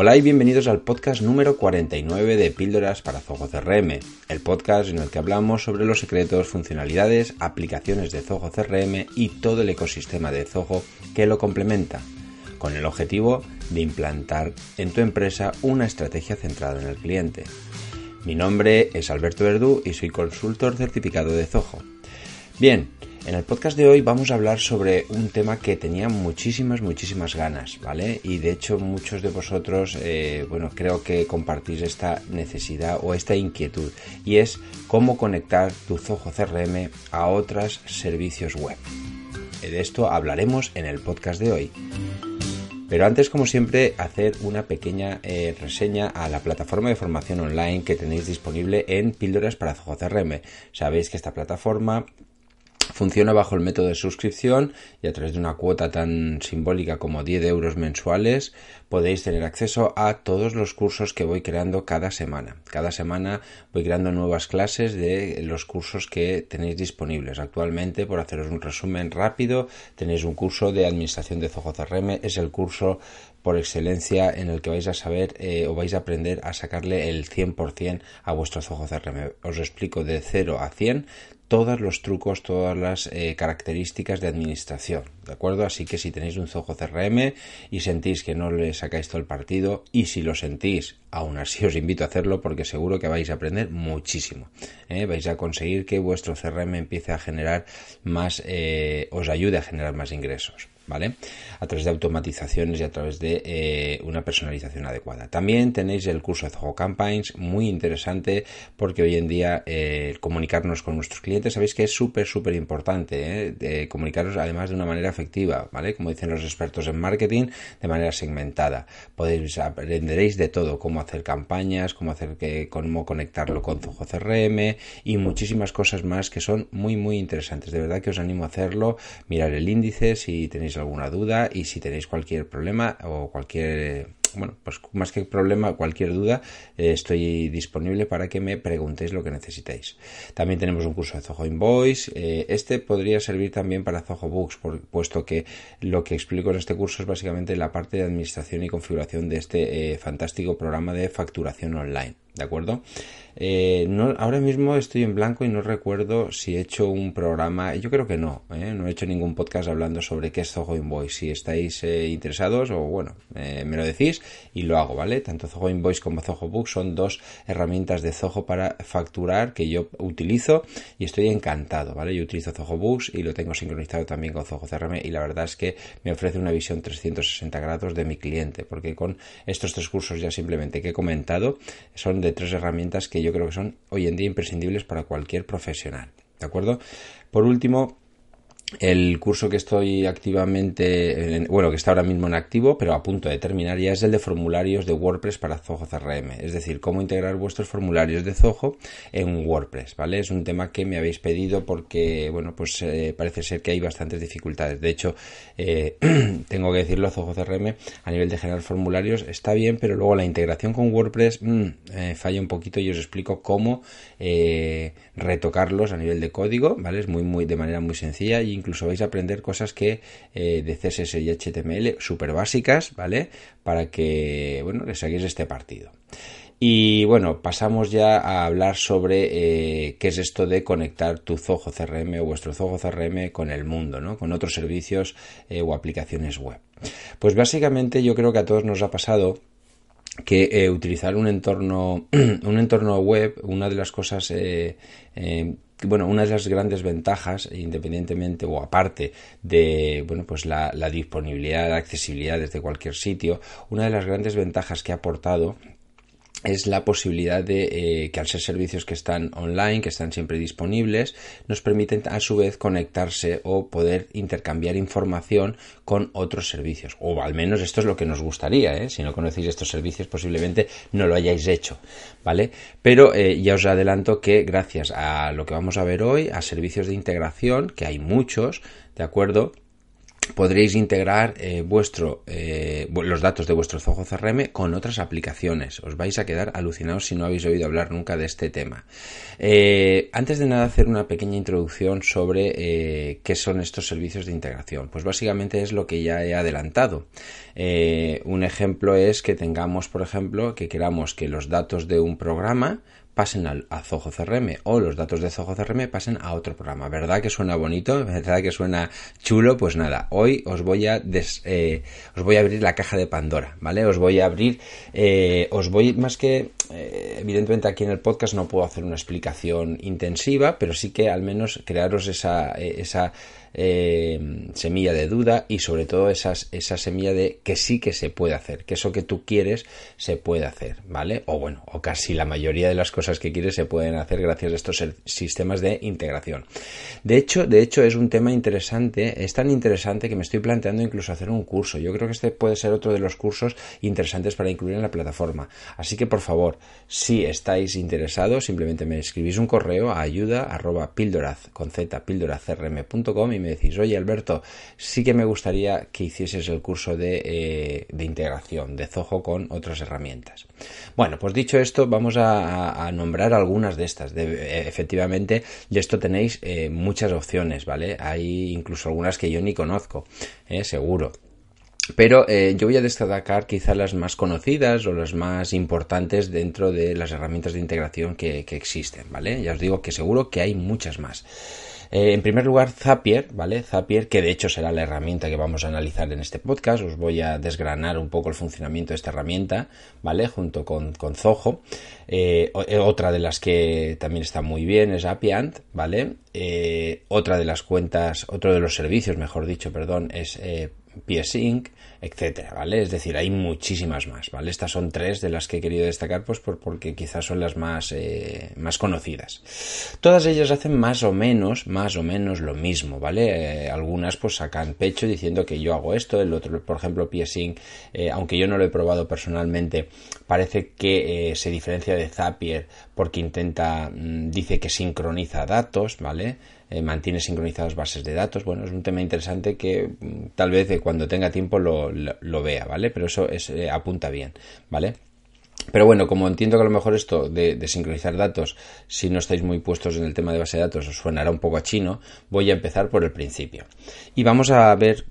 Hola y bienvenidos al podcast número 49 de Píldoras para Zoho CRM, el podcast en el que hablamos sobre los secretos, funcionalidades, aplicaciones de Zoho CRM y todo el ecosistema de Zoho que lo complementa, con el objetivo de implantar en tu empresa una estrategia centrada en el cliente. Mi nombre es Alberto Verdú y soy consultor certificado de Zoho. Bien, en el podcast de hoy vamos a hablar sobre un tema que tenía muchísimas, muchísimas ganas, ¿vale? Y de hecho muchos de vosotros, eh, bueno, creo que compartís esta necesidad o esta inquietud y es cómo conectar tu Zoho CRM a otros servicios web. De esto hablaremos en el podcast de hoy. Pero antes, como siempre, hacer una pequeña eh, reseña a la plataforma de formación online que tenéis disponible en Píldoras para Zoho CRM. Sabéis que esta plataforma Funciona bajo el método de suscripción y a través de una cuota tan simbólica como 10 euros mensuales podéis tener acceso a todos los cursos que voy creando cada semana. Cada semana voy creando nuevas clases de los cursos que tenéis disponibles. Actualmente, por haceros un resumen rápido, tenéis un curso de administración de Zoho CRM. Es el curso por excelencia en el que vais a saber eh, o vais a aprender a sacarle el 100% a vuestro Zoho CRM. Os explico de 0 a 100 todos los trucos, todas las eh, características de administración, ¿de acuerdo? Así que si tenéis un Zoho CRM y sentís que no le sacáis todo el partido, y si lo sentís, aún así os invito a hacerlo porque seguro que vais a aprender muchísimo. ¿eh? Vais a conseguir que vuestro CRM empiece a generar más, eh, os ayude a generar más ingresos. ¿Vale? A través de automatizaciones y a través de eh, una personalización adecuada. También tenéis el curso de Zoho Campaigns, muy interesante porque hoy en día eh, comunicarnos con nuestros clientes, sabéis que es súper, súper importante, ¿eh? comunicaros además de una manera efectiva, ¿vale? Como dicen los expertos en marketing, de manera segmentada. Podéis, aprenderéis de todo, cómo hacer campañas, cómo hacer que, cómo conectarlo con Zoho CRM y muchísimas cosas más que son muy, muy interesantes. De verdad que os animo a hacerlo, mirar el índice si tenéis alguna duda y si tenéis cualquier problema o cualquier bueno, pues más que problema, cualquier duda, eh, estoy disponible para que me preguntéis lo que necesitéis. También tenemos un curso de Zoho Invoice. Eh, este podría servir también para Zoho Books, puesto que lo que explico en este curso es básicamente la parte de administración y configuración de este eh, fantástico programa de facturación online. ¿De acuerdo? Ahora mismo estoy en blanco y no recuerdo si he hecho un programa. Yo creo que no. No he hecho ningún podcast hablando sobre qué es Zoho Invoice. Si estáis interesados o bueno, me lo decís y lo hago, ¿vale? Tanto Zoho Invoice como Zoho Book son dos herramientas de Zoho para facturar que yo utilizo y estoy encantado, ¿vale? Yo utilizo Zoho Books y lo tengo sincronizado también con Zoho CRM y la verdad es que me ofrece una visión 360 grados de mi cliente porque con estos tres cursos ya simplemente que he comentado son de tres herramientas que yo creo que son hoy en día imprescindibles para cualquier profesional. ¿De acuerdo? Por último, el curso que estoy activamente, bueno, que está ahora mismo en activo, pero a punto de terminar ya es el de formularios de WordPress para Zoho CRM. Es decir, cómo integrar vuestros formularios de Zoho en WordPress, ¿vale? Es un tema que me habéis pedido porque, bueno, pues eh, parece ser que hay bastantes dificultades. De hecho, eh, tengo que decirlo, Zoho CRM a nivel de generar formularios está bien, pero luego la integración con WordPress mm, eh, falla un poquito y os explico cómo retocarlos a nivel de código, ¿vale? Es muy, muy, de manera muy sencilla y incluso vais a aprender cosas que eh, de CSS y HTML súper básicas, ¿vale? Para que, bueno, les saquéis este partido. Y bueno, pasamos ya a hablar sobre eh, qué es esto de conectar tu Zoho CRM o vuestro Zoho CRM con el mundo, ¿no? Con otros servicios eh, o aplicaciones web. Pues básicamente yo creo que a todos nos ha pasado que utilizar un entorno un entorno web una de las cosas bueno, una de las grandes ventajas, independientemente o aparte de bueno, pues la, la disponibilidad, la accesibilidad desde cualquier sitio, una de las grandes ventajas que ha aportado es la posibilidad de eh, que al ser servicios que están online, que están siempre disponibles, nos permiten a su vez conectarse o poder intercambiar información con otros servicios. O al menos esto es lo que nos gustaría. ¿eh? Si no conocéis estos servicios, posiblemente no lo hayáis hecho. ¿Vale? Pero eh, ya os adelanto que gracias a lo que vamos a ver hoy, a servicios de integración, que hay muchos, ¿de acuerdo? Podréis integrar eh, vuestro, eh, los datos de vuestro Zoho CRM con otras aplicaciones. Os vais a quedar alucinados si no habéis oído hablar nunca de este tema. Eh, antes de nada, hacer una pequeña introducción sobre qué son estos servicios de integración. Pues básicamente es lo que ya he adelantado. un ejemplo es que tengamos, por ejemplo, que queramos que los datos de un programa pasen al, a Zoho CRM o los datos de Zoho CRM pasen a otro programa. ¿Verdad que suena bonito? ¿Verdad que suena chulo? Pues nada, hoy os voy a eh, os voy a abrir la caja de Pandora, ¿vale? Os voy a abrir, eh, os voy más que eh, evidentemente aquí en el podcast no puedo hacer una explicación intensiva, pero sí que al menos crearos esa, esa eh, semilla de duda y sobre todo esas, esa semilla de que sí que se puede hacer, que eso que tú quieres se puede hacer, ¿vale? O bueno, o casi la mayoría de las cosas que quieres se pueden hacer gracias a estos sistemas de integración. De hecho, de hecho es un tema interesante, es tan interesante que me estoy planteando incluso hacer un curso. Yo creo que este puede ser otro de los cursos interesantes para incluir en la plataforma. Así que por favor, si estáis interesados, simplemente me escribís un correo a ayuda arroba con z y me decís, oye Alberto, sí que me gustaría que hicieses el curso de, eh, integración de Zoho con otras herramientas. Bueno, pues dicho esto, vamos a, nombrar algunas de estas. De, efectivamente, de esto tenéis eh, muchas opciones, ¿vale? Hay incluso algunas que yo ni conozco, eh, seguro. Pero yo voy a destacar quizás las más conocidas o las más importantes dentro de las herramientas de integración que, que existen, ¿vale? Ya os digo que seguro que hay muchas más. Eh, en primer lugar, Zapier, ¿vale? Zapier, que de hecho será la herramienta que vamos a analizar en este podcast. Os voy a desgranar un poco el funcionamiento de esta herramienta, ¿vale? Junto con, con Zoho. Eh, eh, otra de las que también está muy bien es Appiant, ¿vale? otra de las cuentas, otro de los servicios, mejor dicho, perdón, es PSync, etcétera, ¿vale? Es decir, hay muchísimas más, ¿vale? Estas son tres de las que he querido destacar, pues porque quizás son las más, eh, más conocidas. Todas ellas hacen más o menos, más o menos lo mismo, ¿vale? Eh, algunas pues sacan pecho diciendo que yo hago esto, el otro, por ejemplo, PSync, eh, aunque yo no lo he probado personalmente, parece que se diferencia de Zapier porque intenta, mm, dice que sincroniza datos, ¿vale? Eh, mantiene sincronizadas bases de datos. Bueno, es un tema interesante que mm, tal vez eh, cuando tenga tiempo lo, lo, vea, ¿vale? Pero eso es, eh, apunta bien, ¿vale? Pero bueno, como entiendo que a lo mejor esto de, sincronizar datos, si no estáis muy puestos en el tema de base de datos, os suenará un poco a chino, voy a empezar por el principio. Y vamos a ver,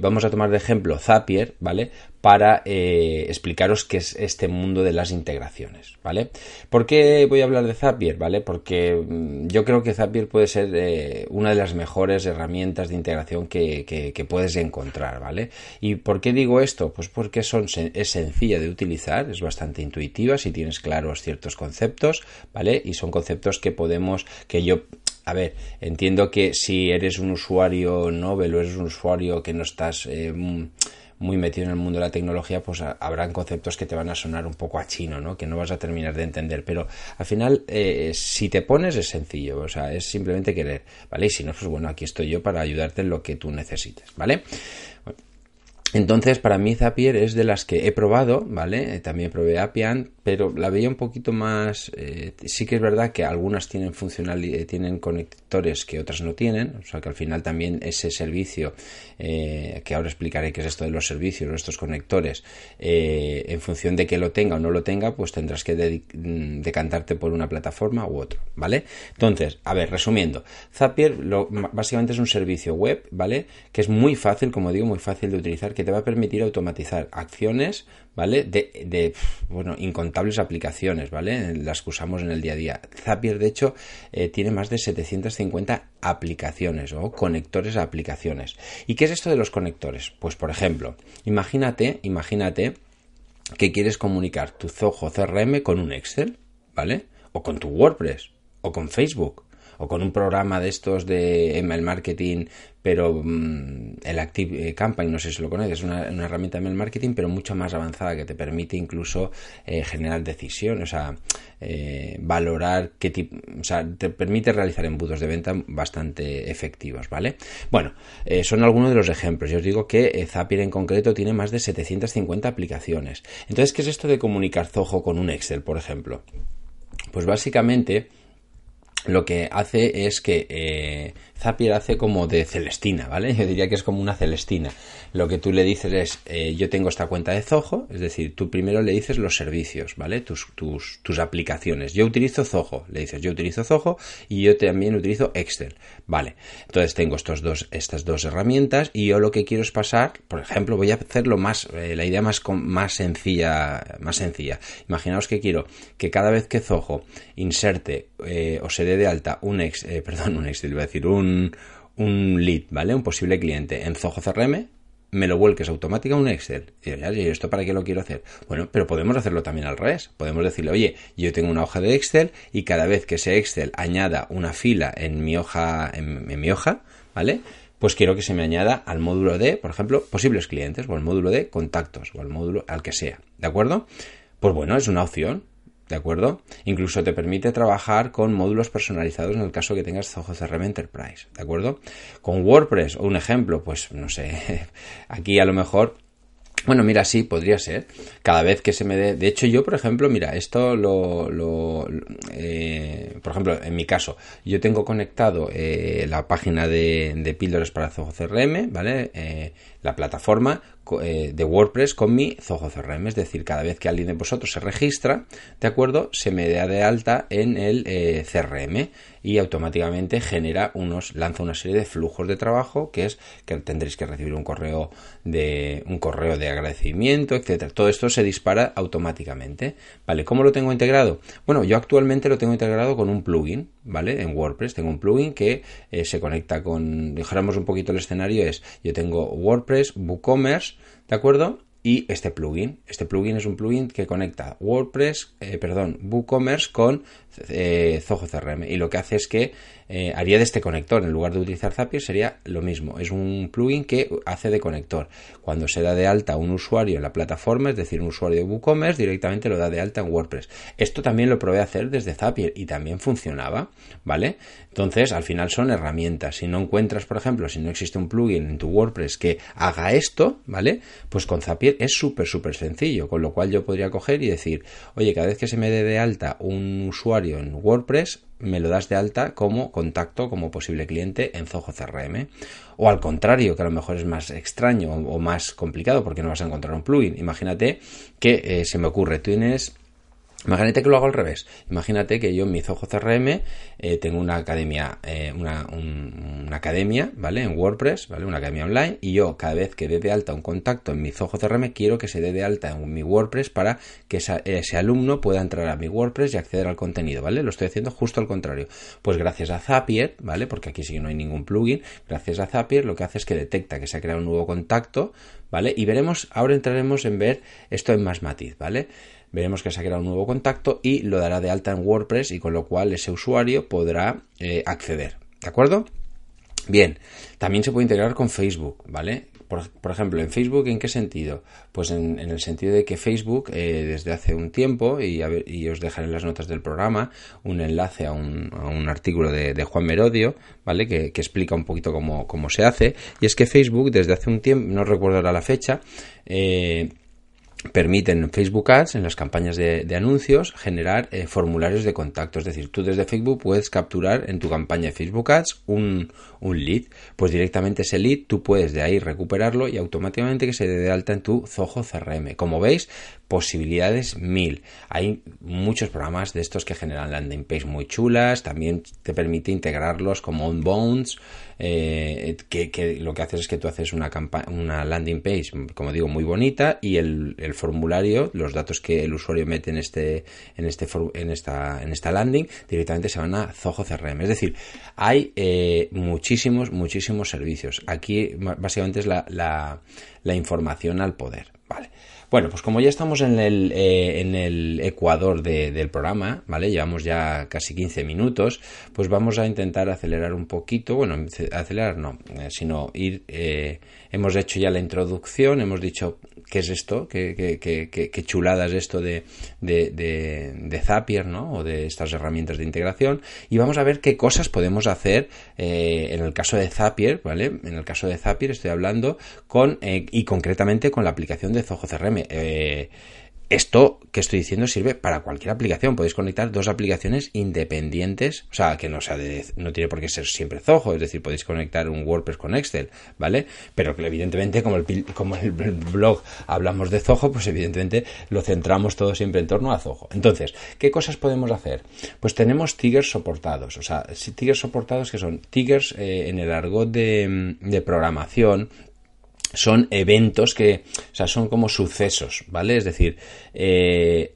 vamos a tomar de ejemplo Zapier, ¿vale? Para eh, explicaros qué es este mundo de las integraciones, ¿vale? ¿Por qué voy a hablar de Zapier, ¿vale? Porque mm, yo creo que Zapier puede ser eh, una de las mejores herramientas de integración que, puedes encontrar, ¿vale? ¿Y por qué digo esto? Pues porque es sencilla de utilizar, es bastante intuitiva si tienes claros ciertos conceptos, ¿vale? Y son conceptos que podemos, que yo a ver, entiendo que si eres un usuario novel o eres un usuario que no estás eh, muy metido en el mundo de la tecnología, pues habrán conceptos que te van a sonar un poco a chino, ¿no? Que no vas a terminar de entender. Pero al final, eh, si te pones es sencillo, o sea, es simplemente querer, ¿vale? Y si no, pues bueno, aquí estoy yo para ayudarte en lo que tú necesites, ¿vale? Entonces, para mí Zapier es de las que he probado, ¿vale? También probé Appian, pero la veía un poquito más. Eh, sí que es verdad que algunas tienen funcionalidad, tienen conectores que otras no tienen, o sea que al final también ese servicio, eh, que ahora explicaré qué es esto de los servicios, estos conectores, eh, en función de que lo tenga o no lo tenga, pues tendrás que decantarte por una plataforma u otra, ¿vale? Entonces, a ver, resumiendo, Zapier lo, básicamente es un servicio web, ¿vale? Que es muy fácil, como digo, muy fácil de utilizar, te va a permitir automatizar acciones, ¿vale? De, bueno, incontables aplicaciones, ¿vale? Las que usamos en el día a día. Zapier, de hecho, eh, tiene más de 750 aplicaciones o conectores a aplicaciones. ¿Y qué es esto de los conectores? Pues, por ejemplo, imagínate, imagínate que quieres comunicar tu Zoho CRM con un Excel, ¿vale? O con tu WordPress, o con Facebook, o con un programa de estos de email marketing, pero mm, el Active eh, Campaign, no sé si lo conoces, es una, herramienta de email marketing, pero mucho más avanzada que te permite incluso eh, generar decisiones, o sea, eh, valorar qué tipo, o sea, te permite realizar embudos de venta bastante efectivos, ¿vale? Bueno, son algunos de los ejemplos. Yo os digo que Zapier en concreto tiene más de 750 aplicaciones. Entonces, ¿qué es esto de comunicar Zoho con un Excel, por ejemplo? Pues básicamente lo que hace es que eh, Zapier hace como de Celestina, ¿vale? Yo diría que es como una Celestina. Lo que tú le dices es, eh, yo tengo esta cuenta de Zoho, es decir, tú primero le dices los servicios, ¿vale? Tus, tus, tus aplicaciones. Yo utilizo Zoho, le dices, yo utilizo Zoho y yo también utilizo Excel, ¿vale? Entonces tengo estos dos, estas dos herramientas y yo lo que quiero es pasar, por ejemplo, voy a hacerlo más, eh, la idea más, más sencilla, más sencilla. Imaginaos que quiero que cada vez que Zoho inserte eh, o se dé de alta un ex, perdón, un Excel, iba decir, un un, lead, ¿vale? Un posible cliente en Zoho CRM, me lo vuelques automáticamente a un Excel. Y yo, ¿y esto para qué lo quiero hacer? Bueno, pero podemos hacerlo también al revés. Podemos decirle, oye, yo tengo una hoja de Excel y cada vez que ese Excel añada una fila en mi hoja, en, mi hoja, ¿vale? Pues quiero que se me añada al módulo de, por ejemplo, posibles clientes, o al módulo de contactos, o al módulo al que sea. ¿De acuerdo? Pues bueno, es una opción. ¿De acuerdo? Incluso te permite trabajar con módulos personalizados en el caso que tengas CRM Enterprise. ¿De acuerdo? Con WordPress, un ejemplo, pues no sé, aquí a lo mejor bueno, mira, sí, podría ser. Cada vez que se me dé. De hecho, yo, por ejemplo, mira, esto lo. eh, por ejemplo, en mi caso, yo tengo conectado eh, la página de, de píldoras para Zoho CRM, ¿vale? Eh, la plataforma de WordPress con mi Zoho CRM. Es decir, cada vez que alguien de vosotros se registra, ¿de acuerdo? Se me da de alta en el CRM y automáticamente genera unos, lanza una serie de flujos de trabajo que es que tendréis que recibir un correo de, un correo de agradecimiento, etcétera. Todo esto se dispara automáticamente. ¿Vale? ¿Cómo lo tengo integrado? Bueno, yo actualmente lo tengo integrado con un plugin, ¿vale? En WordPress tengo un plugin que eh, se conecta con, dijéramos un poquito el escenario es, yo tengo WordPress, WooCommerce, ¿de acuerdo? y este plugin. Este plugin es un plugin que conecta WordPress, eh, perdón, WooCommerce con eh, Zoho CRM y lo que hace es que eh, haría de este conector en lugar de utilizar Zapier sería lo mismo. Es un plugin que hace de conector. Cuando se da de alta un usuario en la plataforma, es decir, un usuario de WooCommerce, directamente lo da de alta en WordPress. Esto también lo probé hacer desde Zapier y también funcionaba, ¿vale? Entonces, al final son herramientas. Si no encuentras, por ejemplo, si no existe un plugin en tu WordPress que haga esto, ¿vale? Pues con Zapier es súper, súper sencillo, con lo cual yo podría coger y decir, oye, cada vez que se me dé de alta un usuario en WordPress, me lo das de alta como contacto, como posible cliente en Zoho CRM. O al contrario, que a lo mejor es más extraño o más complicado porque no vas a encontrar un plugin. Imagínate que eh, se me ocurre, tú tienes Imagínate que lo hago al revés. Imagínate que yo en mi Zoho CRM eh, tengo una academia, eh, una, academia, ¿vale? En WordPress, ¿vale? Una academia online y yo cada vez que dé de alta un contacto en mi Zoho CRM quiero que se dé de alta en mi WordPress para que ese alumno pueda entrar a mi WordPress y acceder al contenido, ¿vale? Lo estoy haciendo justo al contrario. Pues gracias a Zapier, ¿vale? Porque aquí sí que no hay ningún plugin. Gracias a Zapier lo que hace es que detecta que se ha creado un nuevo contacto, ¿vale? Y veremos, ahora entraremos en ver esto en más matiz, ¿vale? Veremos que se ha creado un nuevo contacto y lo dará de alta en WordPress y con lo cual ese usuario podrá eh, acceder. ¿De acuerdo? Bien, también se puede integrar con Facebook, ¿vale? Por, ejemplo, en Facebook, ¿en qué sentido? Pues en, el sentido de que Facebook, eh, desde hace un tiempo, y, os dejaré en las notas del programa un enlace a un, artículo de, Juan Merodio, ¿vale? Que, explica un poquito cómo, cómo, se hace. Y es que Facebook, desde hace un tiempo, no recuerdo ahora la fecha, eh, permiten Facebook Ads en las campañas de, anuncios generar eh, formularios de contacto. Es decir, tú desde Facebook puedes capturar en tu campaña de Facebook Ads un, un, lead. Pues directamente ese lead tú puedes de ahí recuperarlo y automáticamente que se dé de alta en tu Zoho CRM. Como veis, posibilidades mil. Hay muchos programas de estos que generan landing page muy chulas. También te permite integrarlos como onbounds eh, que, lo que haces es que tú haces una, una landing page, como digo, muy bonita y el, formulario, los datos que el usuario mete en este, en este, en esta, en esta landing, directamente se van a Zoho CRM. Es decir, hay eh, muchísimos, muchísimos servicios. Aquí básicamente es la, la, la información al poder. Vale. Bueno, pues como ya estamos en el, eh, en el ecuador del programa, ¿vale? Llevamos ya casi 15 minutos, pues vamos a intentar acelerar un poquito, bueno, acelerar no, eh, sino ir, eh, hemos hecho ya la introducción, hemos dicho qué es esto, qué, qué, qué, chulada es esto de, de, de, Zapier, ¿no? O de estas herramientas de integración. Y vamos a ver qué cosas podemos hacer eh, en el caso de Zapier, ¿vale? En el caso de Zapier estoy hablando con, eh, y concretamente con la aplicación de Zoho CRM. Eh, esto que estoy diciendo sirve para cualquier aplicación. Podéis conectar dos aplicaciones independientes, o sea, que no sea de, no tiene por qué ser siempre Zoho, es decir, podéis conectar un WordPress con Excel, ¿vale? Pero que evidentemente como el, como el blog hablamos de Zoho, pues evidentemente lo centramos todo siempre en torno a Zoho. Entonces, ¿qué cosas podemos hacer? Pues tenemos triggers soportados, o sea, triggers soportados que son triggers eh, en el argot de programación son eventos que, o sea, son como sucesos, ¿vale? Es decir, eh,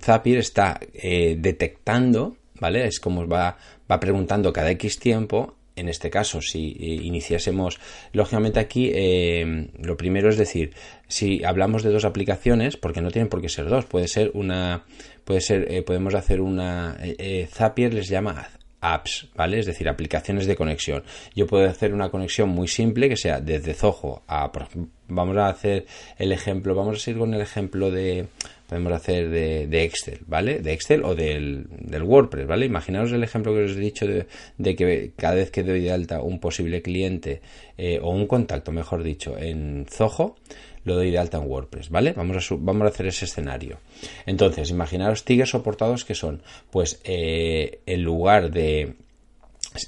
Zapier está eh, detectando, ¿vale? Es como va, va preguntando cada X tiempo. En este caso, si eh, iniciásemos, lógicamente aquí, eh, lo primero es decir, si hablamos de dos aplicaciones, porque no tienen por qué ser dos, puede ser una, puede ser, podemos hacer una, Zapier les llama apps, ¿vale? Es decir, aplicaciones de conexión. Yo puedo hacer una conexión muy simple que sea desde Zoho a, vamos a hacer el ejemplo, vamos a seguir con el ejemplo de, podemos hacer de, Excel, ¿vale? De Excel o del, WordPress, ¿vale? Imaginaos el ejemplo que os he dicho de, que cada vez que doy de alta un posible cliente eh, o un contacto, mejor dicho, en Zoho, lo doy de alta en WordPress, ¿vale? Vamos a, vamos a hacer ese escenario. Entonces, imaginaros triggers soportados que son, pues, eh, en lugar de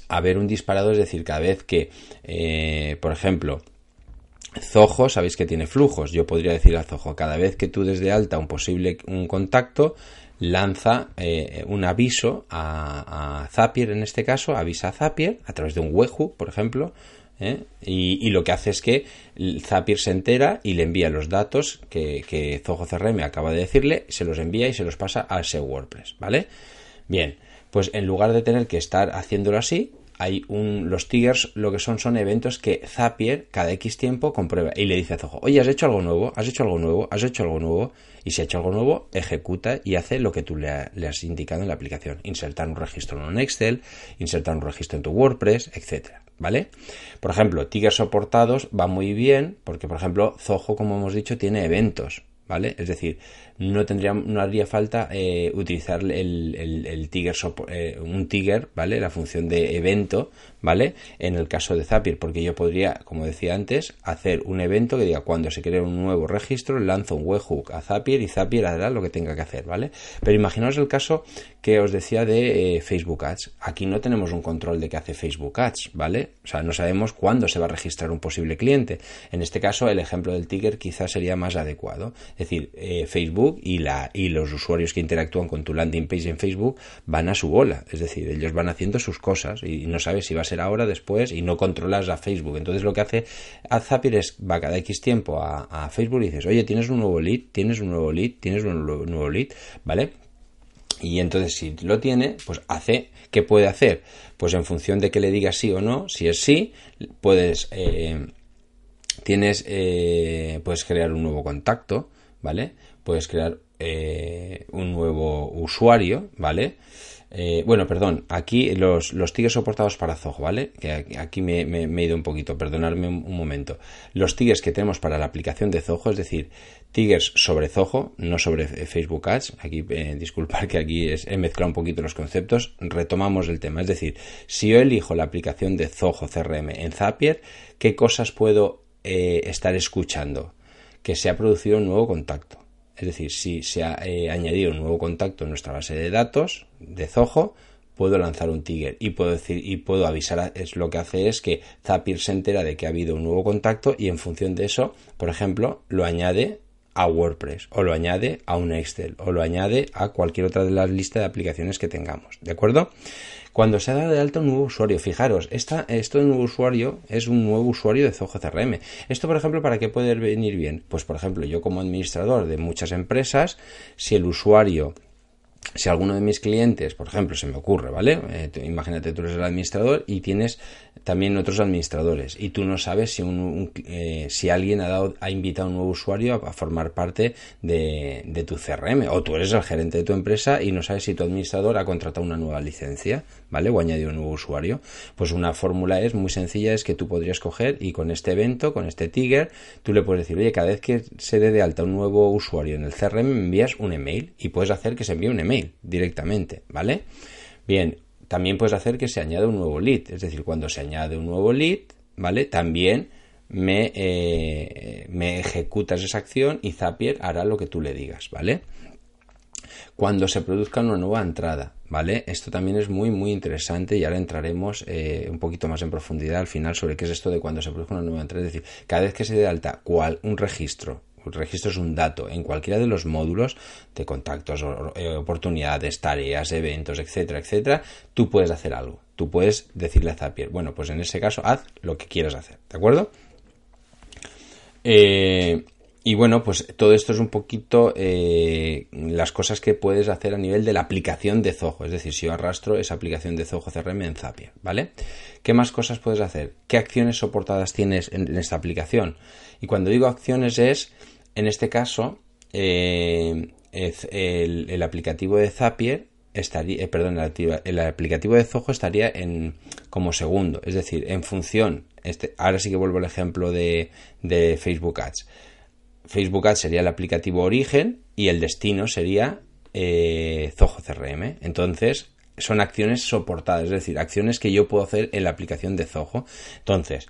haber un disparado, es decir, cada vez que, eh, por ejemplo, Zoho, sabéis que tiene flujos. Yo podría decir a Zoho, cada vez que tú des de alta un posible un contacto, lanza eh, un aviso a, Zapier en este caso, avisa a Zapier a través de un webhook, por ejemplo. Y, lo que hace es que Zapier se entera y le envía los datos que, que Zoho CRM acaba de decirle, se los envía y se los pasa a ese WordPress, ¿vale? Bien, pues en lugar de tener que estar haciéndolo así, hay un, los triggers lo que son son eventos que Zapier cada X tiempo comprueba y le dice a Zoho, oye, has hecho algo nuevo, has hecho algo nuevo, has hecho algo nuevo y si ha hecho algo nuevo, ejecuta y hace lo que tú le, has indicado en la aplicación, insertar un registro en un Excel, insertar un registro en tu WordPress, etcétera. ¿Vale? Por ejemplo, triggers soportados va muy bien porque, por ejemplo, Zoho, como hemos dicho, tiene eventos, ¿vale? Es decir, no tendría, no haría falta eh, utilizar el, el, trigger, eh, un trigger, ¿vale? La función de evento, ¿vale? En el caso de Zapier, porque yo podría, como decía antes, hacer un evento que diga cuando se crea un nuevo registro, lanzo un webhook a Zapier y Zapier hará lo que tenga que hacer, ¿vale? Pero imaginaos el caso que os decía de eh, Facebook Ads. Aquí no tenemos un control de qué hace Facebook Ads, ¿vale? O sea, no sabemos cuándo se va a registrar un posible cliente. En este caso, el ejemplo del trigger quizás sería más adecuado. Es decir, Facebook y, la, y los usuarios que interactúan con tu landing page en Facebook van a su bola. Es decir, ellos van haciendo sus cosas y no sabes si va a ser ahora, después y no controlas a Facebook. Entonces lo que hace Zapier es va cada X tiempo a, Facebook y dices, oye, tienes un nuevo lead, tienes un nuevo lead, tienes un nuevo, lead, ¿vale? Y entonces si lo tiene, pues hace, ¿qué puede hacer? Pues en función de que le diga sí o no, si es sí, puedes, eh, tienes, eh, puedes crear un nuevo contacto, ¿vale? Puedes crear eh, un nuevo usuario, ¿vale? Eh, bueno, perdón, aquí los, los tickets soportados para Zoho, ¿vale? Que aquí me, he ido un poquito, perdonadme un, momento. Los tickets que tenemos para la aplicación de Zoho, es decir, tickets sobre Zoho, no sobre Facebook Ads. Aquí, eh, disculpar que aquí he mezclado un poquito los conceptos. Retomamos el tema. Es decir, si yo elijo la aplicación de Zoho CRM en Zapier, ¿qué cosas puedo estar escuchando? Que se ha producido un nuevo contacto es decir, si se ha eh, añadido un nuevo contacto en nuestra base de datos de Zoho, puedo lanzar un trigger y puedo decir y puedo avisar es lo que hace es que Zapier se entera de que ha habido un nuevo contacto y en función de eso, por ejemplo, lo añade a WordPress o lo añade a un Excel o lo añade a cualquier otra de las listas de aplicaciones que tengamos, ¿de acuerdo? Cuando se ha dado de alta un nuevo usuario, fijaros, esta, esto de nuevo usuario es un nuevo usuario de Zoho CRM. Esto, por ejemplo, ¿para qué puede venir bien? Pues, por ejemplo, yo como administrador de muchas empresas, si el usuario si alguno de mis clientes, por ejemplo, se me ocurre, ¿vale? Eh, imagínate, tú eres el administrador y tienes también otros administradores y tú no sabes si, un, eh, si alguien ha, dado, ha invitado a un nuevo usuario a, formar parte de, de, tu CRM o tú eres el gerente de tu empresa y no sabes si tu administrador ha contratado una nueva licencia, ¿vale? O ha añadido un nuevo usuario. Pues una fórmula es muy sencilla, es que tú podrías coger y con este evento, con este Tiger, tú le puedes decir, oye, cada vez que se dé de alta un nuevo usuario en el CRM me envías un email y puedes hacer que se envíe un email directamente, ¿vale? Bien, también puedes hacer que se añada un nuevo lead, es decir, cuando se añade un nuevo lead, ¿vale? También me, eh, me ejecutas esa acción y Zapier hará lo que tú le digas, ¿vale? Cuando se produzca una nueva entrada, ¿vale? Esto también es muy, muy interesante y ahora entraremos eh, un poquito más en profundidad al final sobre qué es esto de cuando se produzca una nueva entrada. Es decir, cada vez que se dé alta cual, un registro, un registro es un dato en cualquiera de los módulos de contactos, eh, oportunidades, tareas, eventos, etcétera, etcétera, tú puedes hacer algo. Tú puedes decirle a Zapier, bueno, pues en ese caso haz lo que quieras hacer, ¿de acuerdo? Eh, y bueno, pues todo esto es un poquito eh, las cosas que puedes hacer a nivel de la aplicación de Zoho. Es decir, si yo arrastro esa aplicación de Zoho CRM en Zapier, ¿vale? ¿Qué más cosas puedes hacer? ¿Qué acciones soportadas tienes en, esta aplicación? Y cuando digo acciones es, en este caso, eh, el, aplicativo de Zapier estaría, eh, perdón, el, aplicativo de Zoho estaría en como segundo. Es decir, en función, este, ahora sí que vuelvo al ejemplo de, de Facebook Ads Facebook Ads sería el aplicativo origen y el destino sería eh, Zoho CRM. Entonces, son acciones soportadas, es decir, acciones que yo puedo hacer en la aplicación de Zoho. Entonces,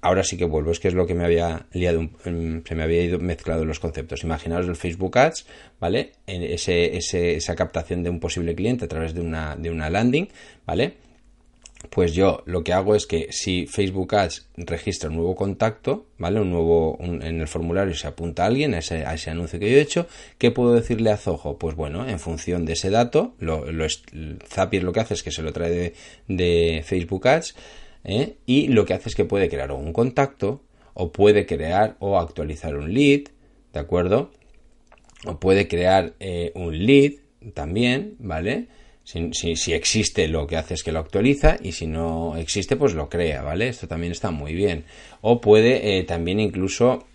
ahora sí que vuelvo, es que es lo que me había liado, se me había ido mezclado los conceptos. Imaginaos el Facebook Ads, ¿vale? En ese, esa captación de un posible cliente a través de una, de una landing, ¿vale? Pues yo lo que hago es que si Facebook Ads registra un nuevo contacto, ¿vale? Un nuevo, en el formulario se apunta a alguien a ese, anuncio que yo he hecho, ¿qué puedo decirle a Zoho? Pues bueno, en función de ese dato, lo, Zapier lo que hace es que se lo trae de, Facebook Ads, ¿eh? y lo que hace es que puede crear un contacto, o puede crear o actualizar un lead, ¿de acuerdo? O puede crear eh, un lead también, ¿vale? Si, existe, lo que hace es que lo actualiza y si no existe, pues lo crea, ¿vale? Esto también está muy bien. O puede eh, también incluso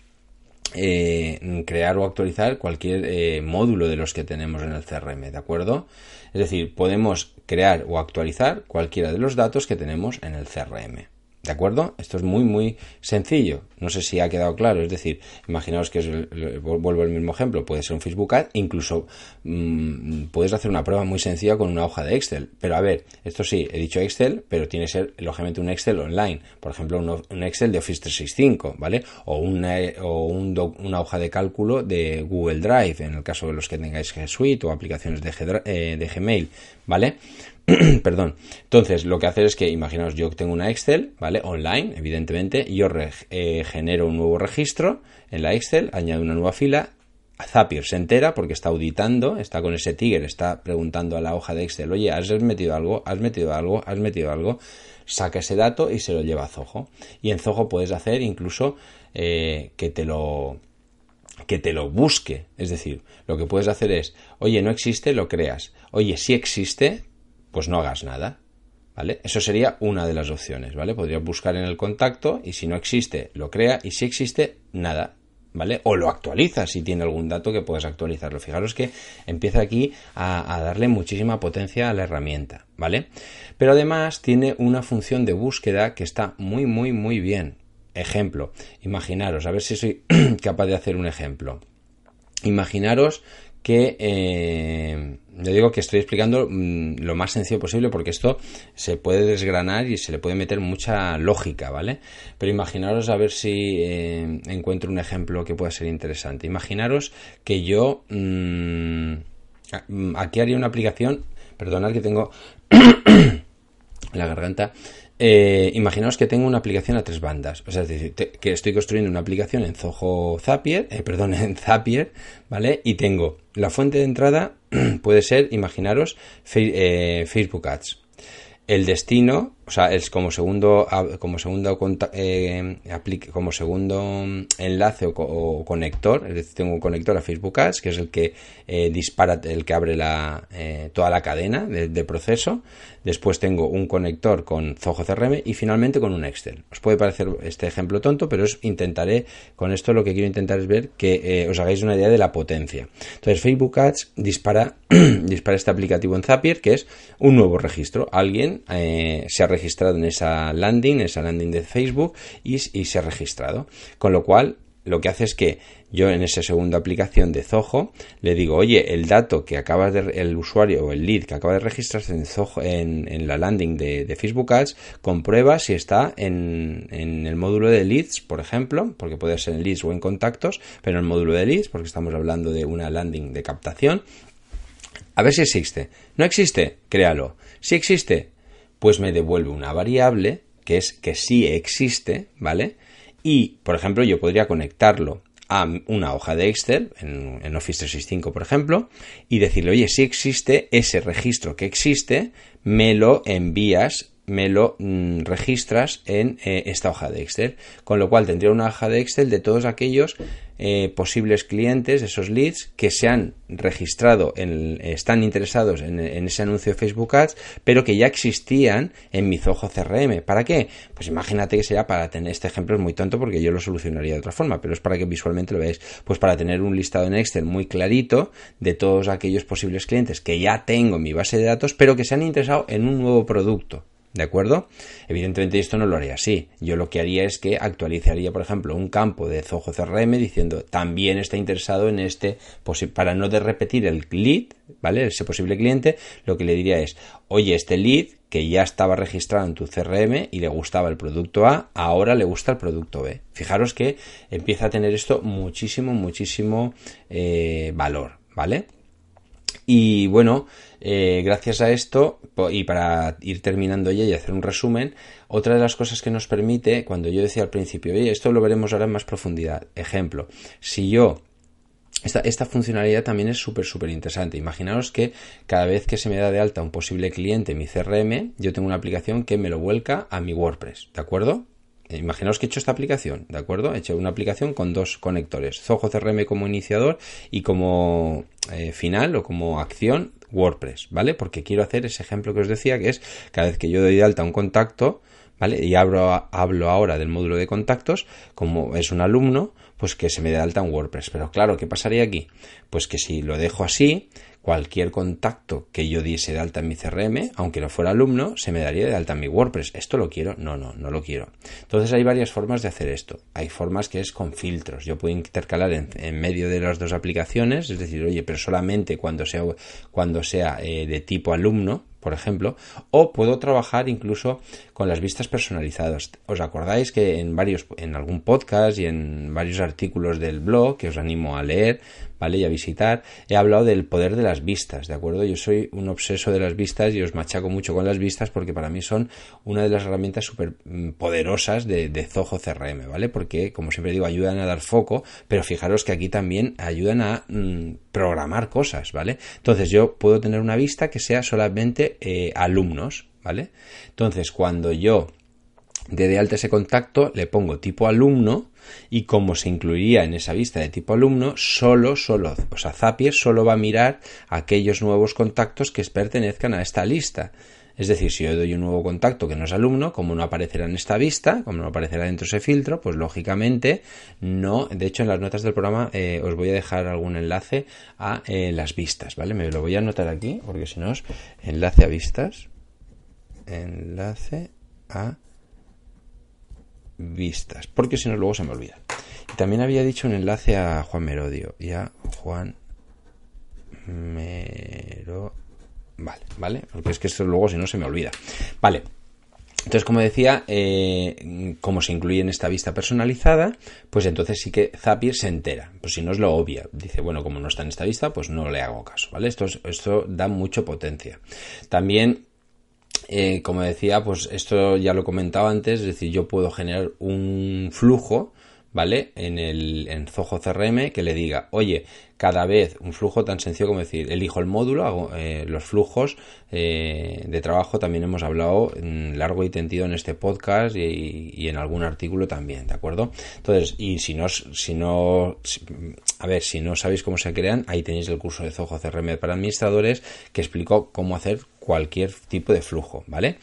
eh, crear o actualizar cualquier eh, módulo de los que tenemos en el CRM, ¿de acuerdo? Es decir, podemos crear o actualizar cualquiera de los datos que tenemos en el CRM. ¿De acuerdo? Esto es muy, muy sencillo. No sé si ha quedado claro. Es decir, imaginaos que es vuelvo al mismo ejemplo. Puede ser un Facebook Ad. Incluso mm, puedes hacer una prueba muy sencilla con una hoja de Excel. Pero a ver, esto sí, he dicho Excel, pero tiene que ser, lógicamente, un Excel online. Por ejemplo, un, Excel de Office 365, ¿vale? O, una, o una hoja de cálculo de Google Drive, en el caso de los que tengáis G Suite o aplicaciones de, eh, de Gmail, ¿vale? Perdón. Entonces, lo que hace es que, imaginaos, yo tengo una Excel, ¿vale? Online, evidentemente, yo eh, genero un nuevo registro en la Excel, añado una nueva fila, Zapier se entera porque está auditando, está con ese tigre, está preguntando a la hoja de Excel, oye, ¿has metido algo? ¿Has metido algo? ¿Has metido algo? Saca ese dato y se lo lleva a Zoho. Y en Zoho puedes hacer incluso eh, que te lo que te lo busque. Es decir, lo que puedes hacer es, oye, no existe, lo creas. Oye, sí existe, pues no hagas nada. ¿Vale? Eso sería una de las opciones, ¿vale? Podrías buscar en el contacto y si no existe, lo crea y si existe, nada, ¿vale? O lo actualiza si tiene algún dato que puedes actualizarlo. Fijaros que empieza aquí a, a, darle muchísima potencia a la herramienta, ¿vale? Pero además tiene una función de búsqueda que está muy, muy, muy bien. Ejemplo, imaginaros, a ver si soy capaz de hacer un ejemplo. Imaginaros que eh, yo digo que estoy explicando mm, lo más sencillo posible porque esto se puede desgranar y se le puede meter mucha lógica, ¿vale? Pero imaginaros a ver si eh, encuentro un ejemplo que pueda ser interesante. Imaginaros que yo mm, aquí haría una aplicación, perdonad que tengo la garganta eh, imaginaos que tengo una aplicación a tres bandas, o sea, es decir, que estoy construyendo una aplicación en Zoho Zapier, eh, perdón, en Zapier, ¿vale? Y tengo la fuente de entrada, puede ser, imaginaros, eh, Facebook Ads. El destino, o sea, es como segundo, como segundo, eh, como segundo enlace o, conector, es decir, tengo un conector a Facebook Ads, que es el que eh, dispara, el que abre la, eh, toda la cadena de, proceso. Después tengo un conector con Zoho CRM y finalmente con un Excel. Os puede parecer este ejemplo tonto, pero os intentaré, con esto lo que quiero intentar es ver que os hagáis una idea de la potencia. Entonces, Facebook Ads dispara, dispara este aplicativo en Zapier, que es un nuevo registro. Alguien se ha registrado en esa landing, esa landing de Facebook y, se ha registrado. Con lo cual, lo que hace es que yo en esa segunda aplicación de Zoho le digo, oye, el dato que acaba de, el usuario o el lead que acaba de registrarse en, Zoho, en, la landing de, Facebook Ads, comprueba si está en, en, el módulo de leads, por ejemplo, porque puede ser en leads o en contactos, pero en el módulo de leads, porque estamos hablando de una landing de captación. A ver si existe. ¿No existe? Créalo. Si existe, pues me devuelve una variable que es que sí existe, ¿vale? Y, por ejemplo, yo podría conectarlo a una hoja de Excel, en, Office 365, por ejemplo, y decirle, oye, si existe ese registro que existe, me lo envías me lo mm, registras en eh, esta hoja de Excel. Con lo cual tendría una hoja de Excel de todos aquellos eh, posibles clientes, esos leads que se han registrado, en, están interesados en, ese anuncio de Facebook Ads, pero que ya existían en mi Zoho CRM. ¿Para qué? Pues imagínate que sea para tener, este ejemplo es muy tonto porque yo lo solucionaría de otra forma, pero es para que visualmente lo veáis. Pues para tener un listado en Excel muy clarito de todos aquellos posibles clientes que ya tengo en mi base de datos, pero que se han interesado en un nuevo producto. ¿De acuerdo? Evidentemente esto no lo haría así. Yo lo que haría es que actualizaría, por ejemplo, un campo de Zoho CRM diciendo también está interesado en este, para no de repetir el lead, ¿vale? Ese posible cliente, lo que le diría es, oye, este lead que ya estaba registrado en tu CRM y le gustaba el producto A, ahora le gusta el producto B. Fijaros que empieza a tener esto muchísimo, muchísimo eh, valor, ¿vale? Y bueno, eh, gracias a esto, y para ir terminando ya y hacer un resumen, otra de las cosas que nos permite, cuando yo decía al principio, oye, esto lo veremos ahora en más profundidad. Ejemplo, si yo esta, esta, funcionalidad también es súper, súper interesante. Imaginaos que cada vez que se me da de alta un posible cliente en mi CRM, yo tengo una aplicación que me lo vuelca a mi WordPress, ¿de acuerdo? Imaginaos que he hecho esta aplicación, ¿de acuerdo? He hecho una aplicación con dos conectores, Zoho CRM como iniciador y como eh, final o como acción WordPress, ¿vale? Porque quiero hacer ese ejemplo que os decía, que es cada vez que yo doy de alta un contacto, ¿vale? Y abro, hablo ahora del módulo de contactos, como es un alumno, pues que se me dé alta un WordPress. Pero claro, ¿qué pasaría aquí? Pues que si lo dejo así, cualquier contacto que yo diese de alta en mi CRM, aunque no fuera alumno, se me daría de alta en mi WordPress. ¿Esto lo quiero? No, no, no lo quiero. Entonces hay varias formas de hacer esto. Hay formas que es con filtros. Yo puedo intercalar en, medio de las dos aplicaciones, es decir, oye, pero solamente cuando sea, cuando sea eh, de tipo alumno, por ejemplo, o puedo trabajar incluso con las vistas personalizadas. ¿Os acordáis que en varios, en algún podcast y en varios artículos del blog que os animo a leer, ¿vale? Y a visitar, he hablado del poder de las vistas, ¿de acuerdo? Yo soy un obseso de las vistas y os machaco mucho con las vistas porque para mí son una de las herramientas súper mm, poderosas de, de Zoho CRM, ¿vale? Porque, como siempre digo, ayudan a dar foco, pero fijaros que aquí también ayudan a mm, programar cosas, ¿vale? Entonces yo puedo tener una vista que sea solamente eh, alumnos, ¿vale? Entonces, cuando yo de de alta ese contacto, le pongo tipo alumno y como se incluiría en esa vista de tipo alumno, solo, solo, o sea, Zapier solo va a mirar aquellos nuevos contactos que pertenezcan a esta lista. Es decir, si yo doy un nuevo contacto que no es alumno, como no aparecerá en esta vista, como no aparecerá dentro de ese filtro, pues lógicamente no. De hecho, en las notas del programa eh, os voy a dejar algún enlace a eh, las vistas, ¿vale? Me lo voy a anotar aquí, porque si no, es enlace a vistas. Enlace a vistas, porque si no luego se me olvida. Y también había dicho un enlace a Juan Merodio y a Juan Mero... Vale, vale, porque es que esto luego si no se me olvida. Vale, entonces, como decía, eh, como se incluye en esta vista personalizada, pues entonces sí que Zapier se entera. Pues si no es lo obvia. Dice, bueno, como no está en esta vista, pues no le hago caso, ¿vale? Esto, esto da mucho potencia. También eh, como decía, pues esto ya lo comentaba antes, es decir, yo puedo generar un flujo, ¿vale? En el en Zoho CRM que le diga, oye, cada vez un flujo tan sencillo como decir, elijo el módulo, hago eh, los flujos eh, de trabajo, también hemos hablado largo y tendido en este podcast y, en algún artículo también, ¿de acuerdo? Entonces, y si no, si no, a ver, si no sabéis cómo se crean, ahí tenéis el curso de Zoho CRM para administradores que explicó cómo hacer cualquier tipo de flujo, ¿vale?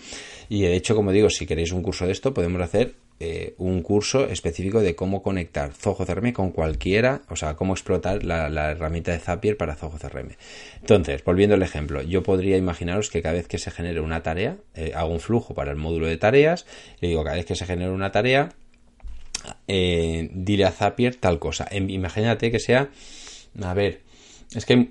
Y de hecho, como digo, si queréis un curso de esto, podemos hacer eh, un curso específico de cómo conectar Zoho CRM con cualquiera, o sea, cómo explotar la, herramienta de Zapier para Zoho CRM. Entonces, volviendo al ejemplo, yo podría imaginaros que cada vez que se genere una tarea, eh, hago un flujo para el módulo de tareas, y digo, cada vez que se genere una tarea, eh, dile a Zapier tal cosa. Em, imagínate que sea, a ver, es que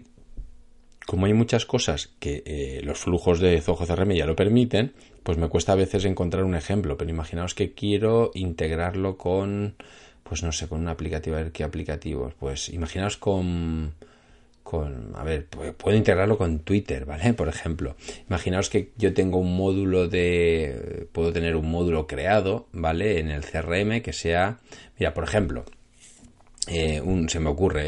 como hay muchas cosas que los flujos de Zoho CRM ya lo permiten, pues me cuesta a veces encontrar un ejemplo, pero imaginaos que quiero integrarlo con, pues no sé, con un aplicativo, a ver qué aplicativos, pues imaginaos con con, a ver, puedo integrarlo con Twitter, ¿vale? Por ejemplo, imaginaos que yo tengo un módulo de, puedo tener un módulo creado, ¿vale? En el CRM que sea, mira, por ejemplo, eh, un, se me ocurre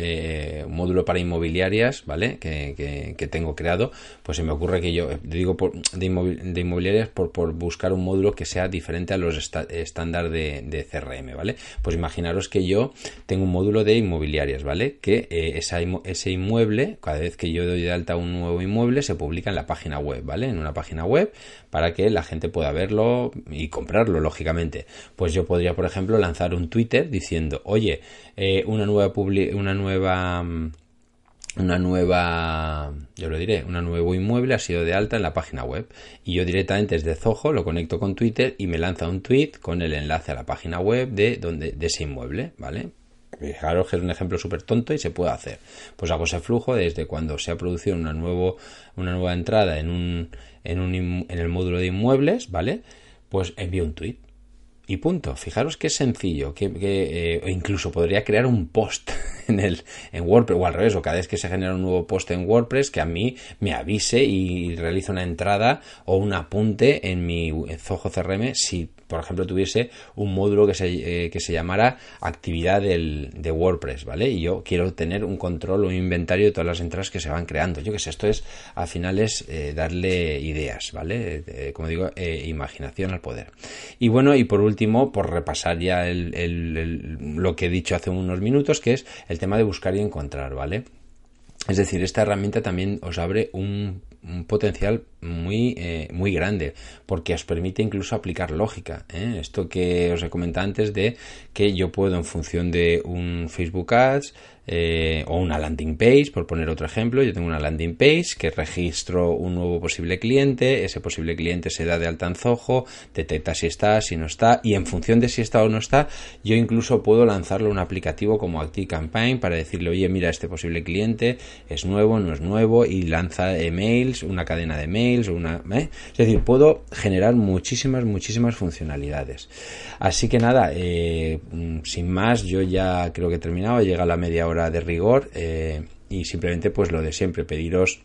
eh, un módulo para inmobiliarias, ¿vale? Que, que, tengo creado, pues se me ocurre que yo, digo por, de, inmobiliarias por, por, buscar un módulo que sea diferente a los estándar de, de, CRM, ¿vale? Pues imaginaros que yo tengo un módulo de inmobiliarias, ¿vale? Que eh, esa, ese inmueble, cada vez que yo doy de alta un nuevo inmueble, se publica en la página web, ¿vale? En una página web para que la gente pueda verlo y comprarlo, lógicamente. Pues yo podría, por ejemplo, lanzar un Twitter diciendo, oye, eh, una nueva una nueva mm, una nueva, yo lo diré, un nuevo inmueble ha sido de alta en la página web y yo directamente desde Zoho lo conecto con Twitter y me lanza un tweet con el enlace a la página web de donde de ese inmueble, ¿vale? Fijaros que es un ejemplo súper tonto y se puede hacer. Pues hago ese flujo desde cuando se ha producido una, nuevo, una nueva entrada en, un, en, un, en el módulo de inmuebles, ¿vale? Pues envío un tweet y punto. Fijaros qué sencillo, que, que eh, incluso podría crear un post en el en WordPress o al revés, o cada vez que se genera un nuevo post en WordPress que a mí me avise y realice una entrada o un apunte en mi Zoho CRM si por ejemplo, tuviese un módulo que se, eh, que se llamara actividad del, de WordPress, ¿vale? Y yo quiero tener un control o un inventario de todas las entradas que se van creando. Yo que sé, esto es, al final es eh, darle ideas, ¿vale? Eh, como digo, imaginación al poder. Y bueno, y por último, por repasar ya lo que he dicho hace unos minutos, que es el tema de buscar y encontrar, ¿vale? Es decir, esta herramienta también os abre un, potencial muy, eh, muy grande porque os permite incluso aplicar lógica. ¿eh? Esto que os he comentado antes de que yo puedo en función de un Facebook Ads eh, o una landing page, por poner otro ejemplo, yo tengo una landing page que registro un nuevo posible cliente, ese posible cliente se da de alta en Zoho, detecta si está, si no está, y en función de si está o no está, yo incluso puedo lanzarle un aplicativo como ActiveCampaign para decirle, oye, mira, este posible cliente es nuevo, no es nuevo, y lanza emails, una cadena de mails, una... ¿eh? Es decir, puedo generar muchísimas, muchísimas funcionalidades. Así que nada, eh, mm, sin más, yo ya creo que he terminado, llega la media hora de rigor eh, y simplemente pues lo de siempre pediros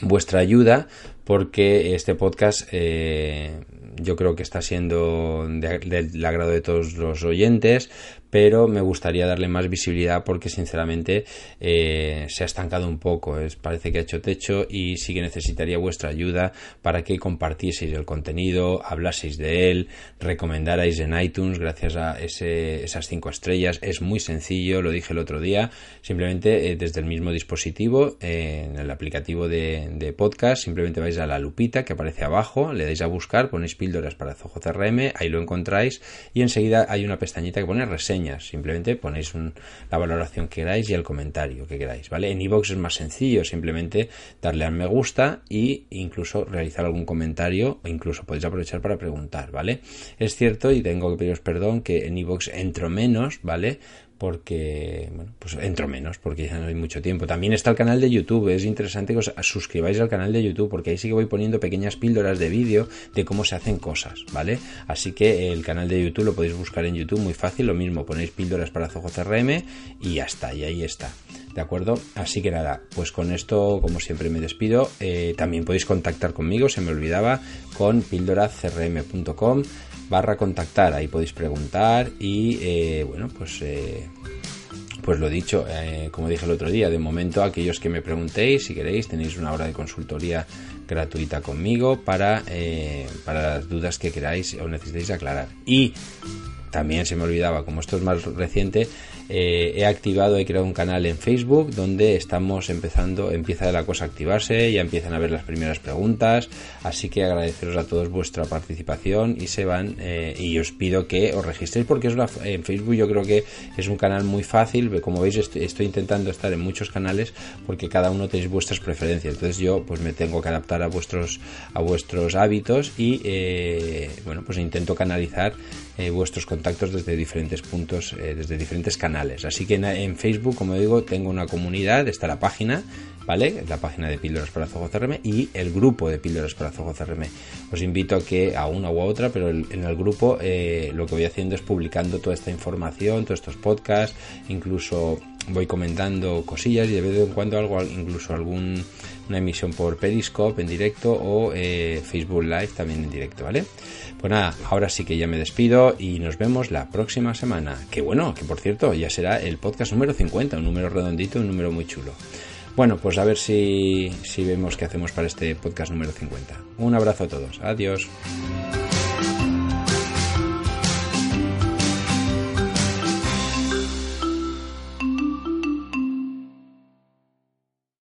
vuestra ayuda porque este podcast eh, yo creo que está siendo del agrado de todos los oyentes pero me gustaría darle más visibilidad porque sinceramente eh, se ha estancado un poco, es, parece que ha hecho techo y sí que necesitaría vuestra ayuda para que compartieseis el contenido, hablaseis de él, recomendarais en iTunes gracias a esas cinco estrellas, es muy sencillo, lo dije el otro día, simplemente eh, desde el mismo dispositivo, eh, en el aplicativo de, de, podcast, simplemente vais a la lupita que aparece abajo, le dais a buscar, ponéis píldoras para Zoho CRM, ahí lo encontráis y enseguida hay una pestañita que pone reseña Simplemente ponéis la valoración que queráis y el comentario que queráis, ¿vale? En iVoox es más sencillo, simplemente darle al me gusta e incluso realizar algún comentario o incluso podéis aprovechar para preguntar, ¿vale? Es cierto y tengo que pediros perdón que en iVoox entro menos, ¿vale? Porque, bueno, pues entro menos, porque ya no hay mucho tiempo. También está el canal de YouTube, es interesante que os suscribáis al canal de YouTube, porque ahí sí que voy poniendo pequeñas píldoras de vídeo de cómo se hacen cosas, ¿vale? Así que el canal de YouTube lo podéis buscar en YouTube muy fácil, lo mismo, ponéis píldoras para Zoho CRM y ya está, y ahí está. ¿De acuerdo? Así que nada, pues con esto, como siempre, me despido. Eh, también podéis contactar conmigo, se me olvidaba, con píldoracrm.com barra contactar. Ahí podéis preguntar y eh, bueno, pues eh, pues lo dicho, eh, como dije el otro día, de momento aquellos que me preguntéis, si queréis, tenéis una hora de consultoría gratuita conmigo para, para las dudas que queráis o necesitéis aclarar. Y también se me olvidaba, como esto es más reciente, Eh, he activado, he creado un canal en Facebook donde estamos empezando, empieza la cosa a activarse, ya empiezan a ver las primeras preguntas, así que agradeceros a todos vuestra participación y se van eh, y os pido que os registréis porque es en Facebook yo creo que es un canal muy fácil, como veis estoy, intentando estar en muchos canales porque cada uno tenéis vuestras preferencias, entonces yo pues me tengo que adaptar a vuestros a vuestros hábitos y eh, bueno pues intento canalizar eh, vuestros contactos desde diferentes puntos, eh, desde diferentes canales. Así que en, Facebook, como digo, tengo una comunidad, está la página, ¿vale? La página de Píldoras para CRM y el grupo de Píldoras para CRM. Os invito a que a una u a otra, pero en el grupo eh, lo que voy haciendo es publicando toda esta información, todos estos podcasts, incluso voy comentando cosillas y de vez en cuando algo, incluso algún una emisión por Periscope en directo o Facebook Live también en directo, ¿vale? Pues nada, ahora sí que ya me despido y nos vemos la próxima semana. Que bueno, que por cierto, ya será el podcast número 50, un número redondito, un número muy chulo. Bueno, pues a ver si, si vemos qué hacemos para este podcast número 50. Un abrazo a todos. Adiós.